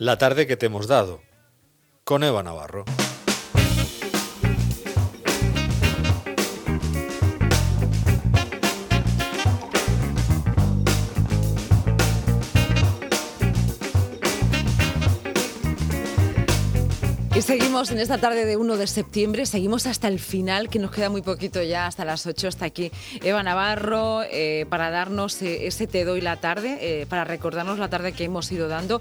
La tarde que te hemos dado, con Eva Navarro. Y seguimos en esta tarde de 1 de septiembre, seguimos hasta el final, que nos queda muy poquito ya, hasta las 8, hasta aquí Eva Navarro, eh, para darnos eh, ese te doy la tarde, eh, para recordarnos la tarde que hemos ido dando.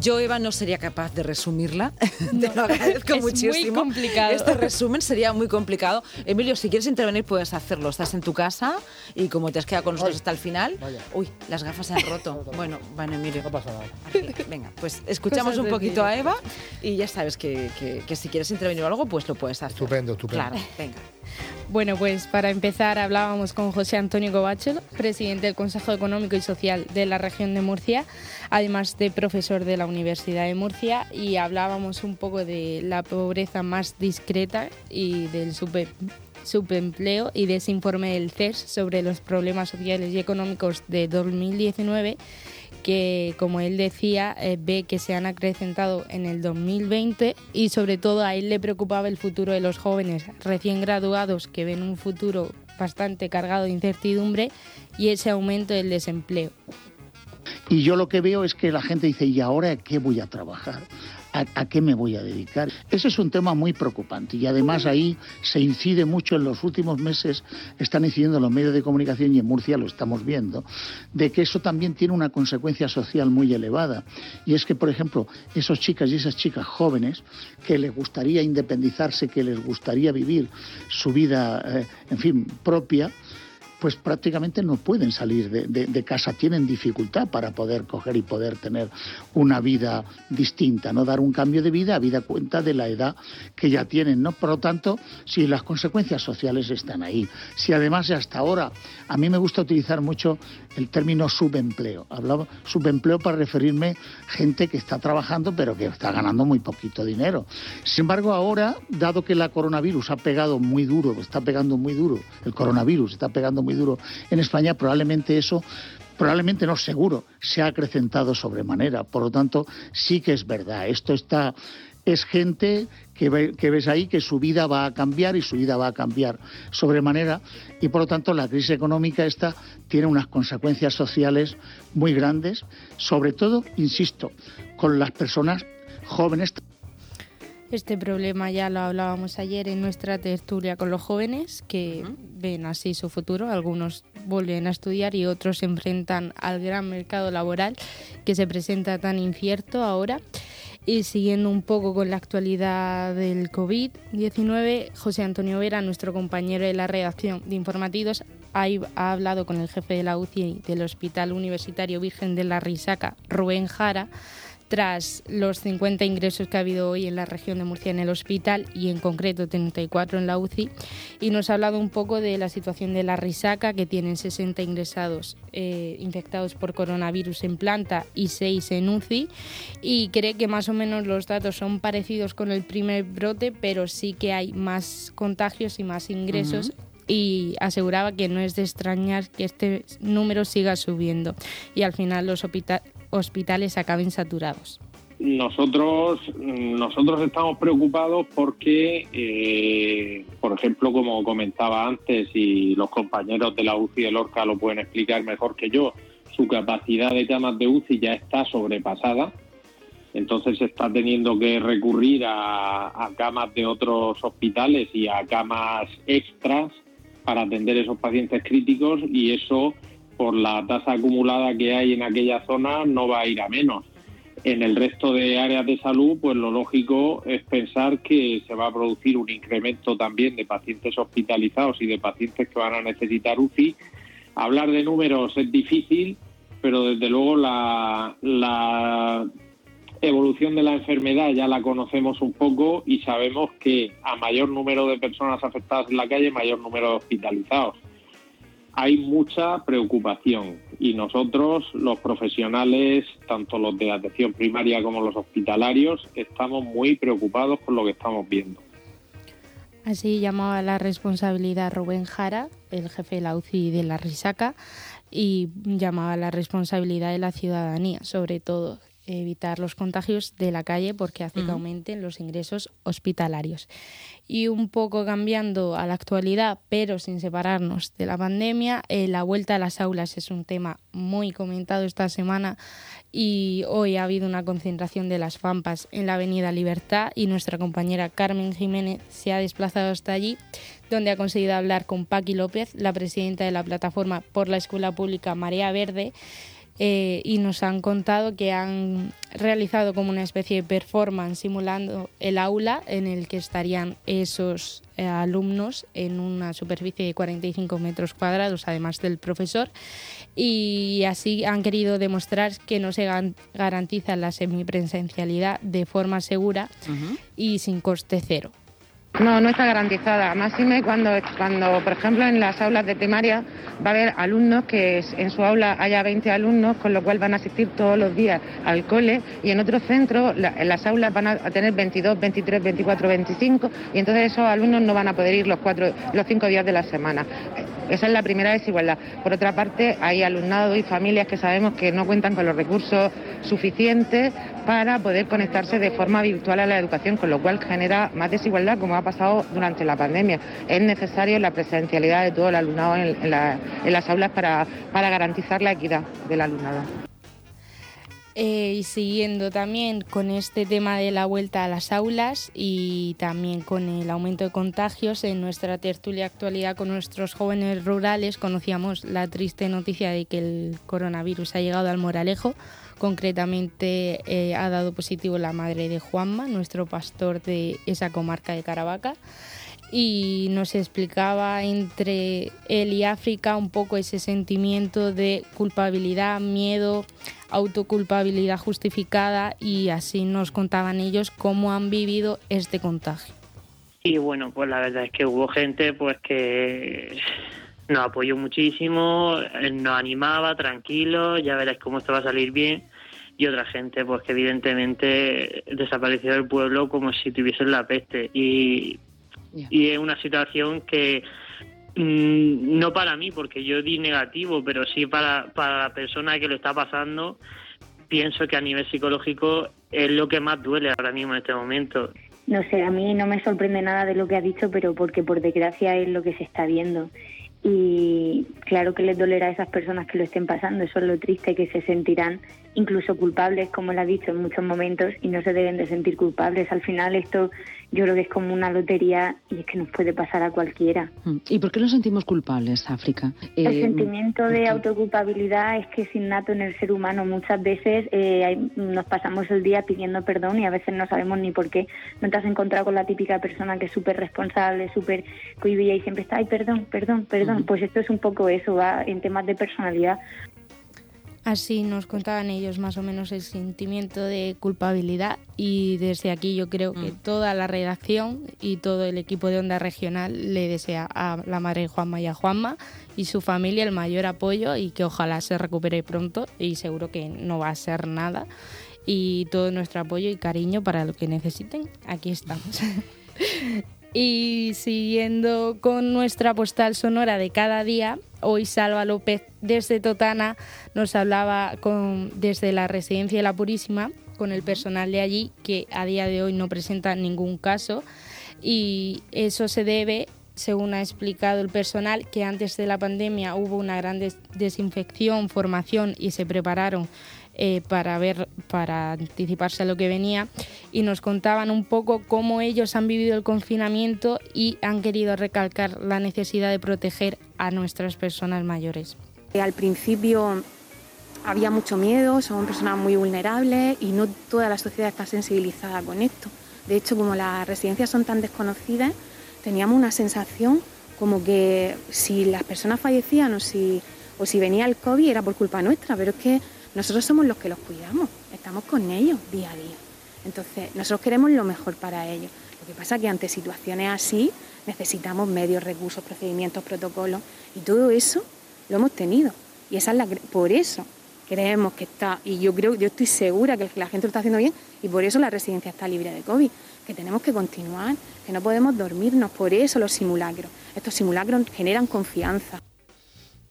Yo, Eva, no sería capaz de resumirla. Te lo agradezco es muchísimo. muy complicado. Este resumen sería muy complicado. Emilio, si quieres intervenir, puedes hacerlo. Estás en tu casa y como te has quedado con nosotros hasta el final. Vaya. Uy, las gafas se han roto. bueno, bueno, Emilio. No pasa nada. Aquí, Venga, pues escuchamos Cosas un poquito a. Eva y ya sabes que, que- que si quieres intervenir o algo, pues lo puedes hacer. Estupendo, estupendo. Claro, venga. Bueno, pues para empezar hablábamos con José Antonio Covachel, presidente del Consejo Económico y Social de la región de Murcia, además de profesor de la Universidad de Murcia, y hablábamos un poco de la pobreza más discreta y del sube- subempleo y de ese informe del CES sobre los problemas sociales y económicos de 2019 que, como él decía, eh, ve que se han acrecentado en el 2020 y sobre todo a él le preocupaba el futuro de los jóvenes recién graduados que ven un futuro bastante cargado de incertidumbre y ese aumento del desempleo. Y yo lo que veo es que la gente dice, ¿y ahora qué voy a trabajar? ¿A, qué me voy a dedicar? Ese es un tema muy preocupante y además ahí se incide mucho en los últimos meses, están incidiendo los medios de comunicación y en Murcia lo estamos viendo, de que eso también tiene una consecuencia social muy elevada. Y es que, por ejemplo, esos chicas y esas chicas jóvenes que les gustaría independizarse, que les gustaría vivir su vida, eh, en fin, propia, pues prácticamente no pueden salir de, de- casa, tienen dificultad para poder coger y poder tener una vida distinta, no dar un cambio de vida a vida cuenta de la edad que ya tienen, ¿no? Por lo tanto, si las consecuencias sociales están ahí, si además hasta ahora a mí me gusta utilizar mucho el término subempleo, hablaba subempleo para referirme gente que está trabajando pero que está ganando muy poquito dinero. Sin embargo, ahora, dado que la coronavirus ha pegado muy duro, está pegando muy duro, el coronavirus está pegando muy duro en España, probablemente eso, probablemente no seguro, se ha acrecentado sobremanera. Por lo tanto, sí que es verdad. Esto está es gente que, que ves ahí que su vida va a cambiar y su vida va a cambiar sobremanera y por lo tanto la crisis económica esta tiene unas consecuencias sociales muy grandes, sobre todo, insisto, con las personas jóvenes Este problema ya lo hablábamos ayer en nuestra tertulia con los jóvenes que ven así su futuro. Algunos vuelven a estudiar y otros se enfrentan al gran mercado laboral que se presenta tan incierto ahora. Y siguiendo un poco con la actualidad del COVID-19, José Antonio Vera, nuestro compañero de la redacción de informativos, ha, ha hablado con el jefe de la UCI del Hospital Universitario Virgen de la Risaca, Rubén Jara, tras los 50 ingresos que ha habido hoy en la región de Murcia en el hospital y en concreto 34 en la UCI y nos ha hablado un poco de la situación de la risaca que tienen 60 ingresados eh, infectados por coronavirus en planta y 6 en UCI y cree que más o menos los datos son parecidos con el primer brote pero sí que hay más contagios y más ingresos y aseguraba que no es de extrañar que este número siga subiendo. Y al final los hospitales acaben saturados. Nosotros, nosotros estamos preocupados porque, eh, por ejemplo, como comentaba antes, y los compañeros de la UCI de Lorca lo pueden explicar mejor que yo, su capacidad de camas de UCI ya está sobrepasada. Entonces se está teniendo que recurrir a, a camas de otros hospitales y a camas extras para atender esos pacientes críticos y eso, por la tasa acumulada que hay en aquella zona, no va a ir a menos en el resto de áreas de salud, pues lo lógico es pensar que se va a producir un incremento también de pacientes hospitalizados y de pacientes que van a necesitar UCI. Hablar de números es difícil, pero desde luego la, la evolución de la enfermedad ya la conocemos un poco y sabemos que a mayor número de personas afectadas en la calle, mayor número de hospitalizados hay mucha preocupación y nosotros, los profesionales, tanto los de atención primaria como los hospitalarios, estamos muy preocupados con lo que estamos viendo. Así llamaba la responsabilidad Rubén Jara, el jefe de la UCI de la Risaca, y llamaba la responsabilidad de la ciudadanía, sobre todo, evitar los contagios de la calle porque hace que aumenten los ingresos hospitalarios. Y un poco cambiando a la actualidad, pero sin separarnos de la pandemia, eh, la vuelta a las aulas es un tema muy comentado esta semana y hoy ha habido una concentración de las FAMPAS en la Avenida Libertad y nuestra compañera Carmen Jiménez se ha desplazado hasta allí, donde ha conseguido hablar con Paqui López, la presidenta de la plataforma por la Escuela Pública Marea Verde, eh, y nos han contado que han realizado como una especie de performance simulando el aula en el que estarían esos eh, alumnos en una superficie de 45 metros cuadrados, además del profesor, y así han querido demostrar que no se garantiza la semipresencialidad de forma segura y sin coste cero. No, no está garantizada. Máxime cuando, cuando, por ejemplo, en las aulas de primaria va a haber alumnos que en su aula haya 20 alumnos, con lo cual van a asistir todos los días al cole, y en otros centros en las aulas van a tener 22, 23, 24, 25, y entonces esos alumnos no van a poder ir los, cuatro, los cinco días de la semana. Esa es la primera desigualdad. Por otra parte, hay alumnado y familias que sabemos que no cuentan con los recursos suficientes para poder conectarse de forma virtual a la educación, con lo cual genera más desigualdad, como ha pasado durante la pandemia. Es necesario la presencialidad de todo el alumnado en, las aulas para, para garantizar la equidad del alumnado. Eh, y siguiendo también con este tema de la vuelta a las aulas y también con el aumento de contagios, en nuestra tertulia actualidad con nuestros jóvenes rurales conocíamos la triste noticia de que el coronavirus ha llegado al Moralejo. Concretamente eh, ha dado positivo la madre de Juanma, nuestro pastor de esa comarca de Caravaca y nos explicaba entre él y África un poco ese sentimiento de culpabilidad, miedo, autoculpabilidad justificada y así nos contaban ellos cómo han vivido este contagio. Y bueno, pues la verdad es que hubo gente pues que nos apoyó muchísimo, nos animaba, tranquilo, ya verás cómo esto va a salir bien. Y otra gente, pues que evidentemente desapareció del pueblo como si tuviesen la peste. Y, y es una situación que Mm, no para mí, porque yo di negativo, pero sí para, para la persona que lo está pasando, pienso que a nivel psicológico es lo que más duele ahora mismo en este momento. No sé, a mí no me sorprende nada de lo que ha dicho, pero porque por desgracia es lo que se está viendo. Y claro que les dolerá a esas personas que lo estén pasando, eso es lo triste, que se sentirán incluso culpables, como lo ha dicho en muchos momentos, y no se deben de sentir culpables. Al final esto yo creo que es como una lotería y es que nos puede pasar a cualquiera. Mm. ¿Y por qué nos sentimos culpables, África? El eh, sentimiento de autoculpabilidad es que es innato en el ser humano. Muchas veces eh, nos pasamos el día pidiendo perdón y a veces no sabemos ni por qué. No te has encontrado con la típica persona que es súper responsable, súper cohibida y siempre está, ay, perdón, perdón, perdón. Pues esto es un poco eso, va en temas de personalidad. Así nos contaban ellos más o menos el sentimiento de culpabilidad y desde aquí yo creo que mm. toda la redacción y todo el equipo de Onda Regional le desea a la madre Juanma y a Juanma y su familia el mayor apoyo y que ojalá se recupere pronto y seguro que no va a ser nada y todo nuestro apoyo y cariño para lo que necesiten. Aquí estamos. Y siguiendo con nuestra postal sonora de cada día, hoy Salva López desde Totana nos hablaba con, desde la residencia de la Purísima con el personal de allí que a día de hoy no presenta ningún caso y eso se debe según ha explicado el personal, que antes de la pandemia hubo una gran desinfección, formación y se prepararon eh, para ver, para anticiparse a lo que venía y nos contaban un poco cómo ellos han vivido el confinamiento y han querido recalcar la necesidad de proteger a nuestras personas mayores. Al principio había mucho miedo, son personas muy vulnerables y no toda la sociedad está sensibilizada con esto. De hecho, como las residencias son tan desconocidas, teníamos una sensación como que si las personas fallecían o si, o si venía el COVID era por culpa nuestra, pero es que nosotros somos los que los cuidamos, estamos con ellos día a día. Entonces, nosotros queremos lo mejor para ellos. Lo que pasa es que ante situaciones así necesitamos medios, recursos, procedimientos, protocolos y todo eso lo hemos tenido. Y esa es la, por eso creemos que está, y yo creo, yo estoy segura que la gente lo está haciendo bien y por eso la residencia está libre de COVID, que tenemos que continuar, que no podemos dormirnos, por eso los simulacros. Estos simulacros generan confianza.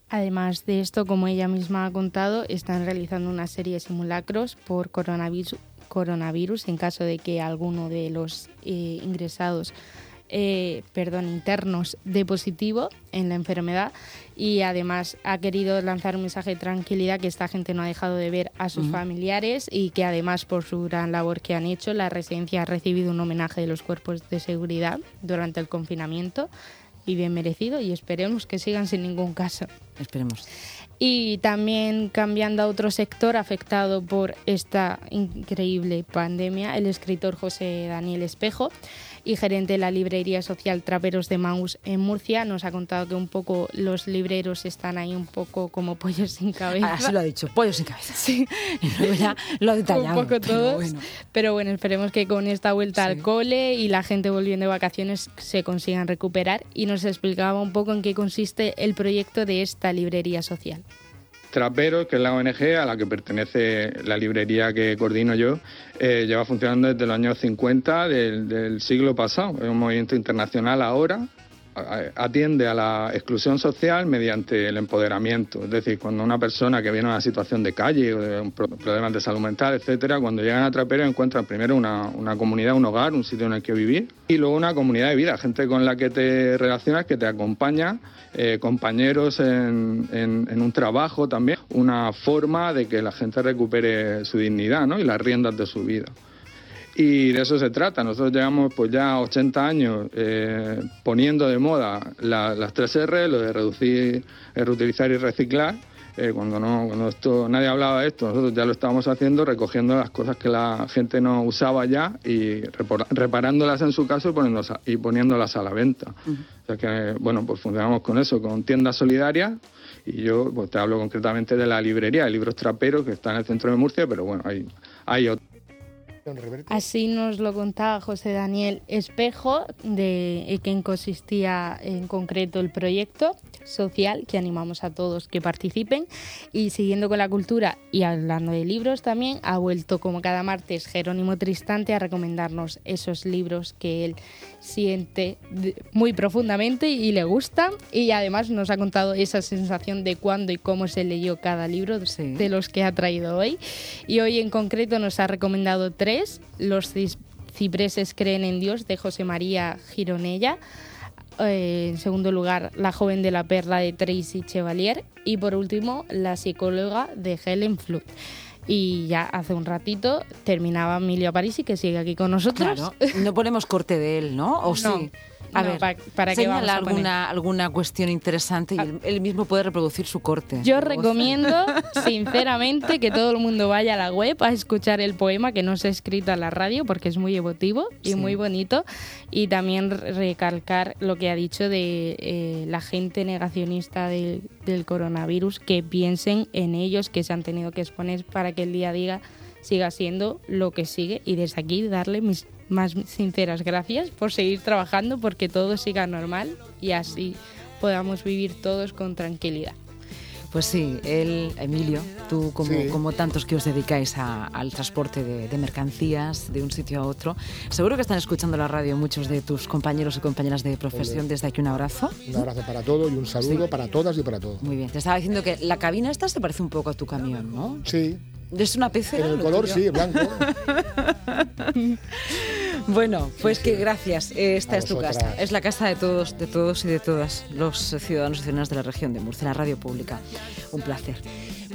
Además de esto, como ella misma ha contado, están realizando una serie de simulacros por coronavirus, coronavirus en caso de que alguno de los eh, ingresados eh, perdón, internos de positivo en la enfermedad y además ha querido lanzar un mensaje de tranquilidad que esta gente no ha dejado de ver a sus familiares y que además por su gran labor que han hecho la residencia ha recibido un homenaje de los cuerpos de seguridad durante el confinamiento y bien merecido y esperemos que sigan sin ningún caso. Esperemos. Y también cambiando a otro sector afectado por esta increíble pandemia, el escritor José Daniel Espejo y gerente de la librería social Traperos de Maus en Murcia, nos ha contado que un poco los libreros están ahí un poco como pollos sin cabeza. Así lo ha dicho, pollos sin cabeza. Sí. Ya lo ha detallado. Un poco pero todos. bueno. Pero bueno, esperemos que con esta vuelta Sí. al cole y la gente volviendo de vacaciones se consigan recuperar. Y nos explicaba un poco en qué consiste el proyecto de esta librería social. Traperos, que es la ONG a la que pertenece la librería que coordino yo, eh, lleva funcionando desde los años 50 del, del siglo pasado. Es un movimiento internacional ahora. Atiende a la exclusión social mediante el empoderamiento. Es decir, cuando una persona que viene a una situación de calle o de problemas de salud mental, etcétera, cuando llegan a Traperos encuentran primero una, comunidad, un hogar, un sitio en el que vivir y luego una comunidad de vida, gente con la que te relacionas, que te acompaña, eh, compañeros en, en- en un trabajo también, una forma de que la gente recupere su dignidad ¿no? y las riendas de su vida. Y de eso se trata. Nosotros llevamos pues ya 80 años eh, poniendo de moda la- las tres R, lo de reducir, eh, reutilizar y reciclar. Eh, cuando no, cuando esto nadie hablaba de esto, nosotros ya lo estábamos haciendo, recogiendo las cosas que la gente no usaba ya y reparándolas en su caso y poniéndolas a, y poniéndolas a la venta. O sea que, bueno, pues funcionamos con eso, con tiendas solidarias. Y yo pues, te hablo concretamente de la librería de libros traperos que está en el centro de Murcia, pero bueno, hay, hay otros. Así nos lo contaba José Daniel Espejo, de en consistía en concreto el proyecto social, que animamos a todos que participen. Y siguiendo con la cultura y hablando de libros también, ha vuelto como cada martes Jerónimo Tristante a recomendarnos esos libros que él siente muy profundamente y le gustan. Y además nos ha contado esa sensación de cuándo y cómo se leyó cada libro de los que ha traído hoy. Y hoy en concreto nos ha recomendado tres. Los cipreses creen en Dios de José María Gironella. Eh, en segundo lugar, La joven de la perla de Tracy Chevalier. Y por último, La psicóloga de Helen Flood. Y ya hace un ratito terminaba Emilio Parisi, que sigue aquí con nosotros. Claro, no ponemos corte de él, ¿no? ¿O No, sí? A no, ver, pa- ¿para qué vamos a poner? alguna, alguna cuestión interesante y él, él mismo puede reproducir su corte. Yo recomiendo, sinceramente, que todo el mundo vaya a la web a escuchar el poema que no se ha escrito a la radio porque es muy emotivo y Sí. muy bonito. Y también re- recalcar lo que ha dicho de eh, la gente negacionista del- del coronavirus, que piensen en ellos que se han tenido que exponer para que el día a día siga siendo lo que sigue. Y desde aquí darle mis más sinceras gracias por seguir trabajando porque todo siga normal y así podamos vivir todos con tranquilidad. Pues sí, él, Emilio, tú como, Sí. como tantos que os dedicáis a- al transporte de, de mercancías de un sitio a otro, seguro que están escuchando la radio muchos de tus compañeros y compañeras de profesión. Hombre. Desde aquí un abrazo. Un abrazo para todos y un saludo para todas y para todos. Muy bien, te estaba diciendo que la cabina esta se parece un poco a tu camión, ¿no? Sí. ¿Es una pecera? En el lo color tuyo? sí, blanco. Bueno, pues que gracias. Esta A es tu casa. Es la casa de todos, de todos y de todas los ciudadanos y ciudadanas de la región de Murcia, la radio pública. Un placer.